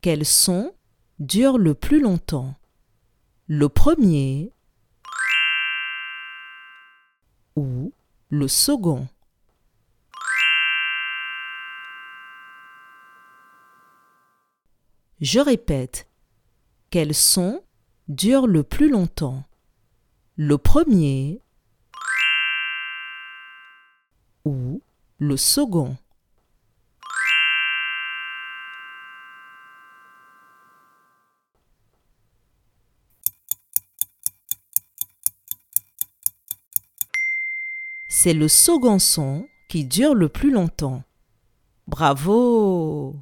Quel son dure le plus longtemps. Le premier ou le second. Je répète. Quel son dure le plus longtemps. Le premier ou le second C'est le second son qui dure le plus longtemps. Bravo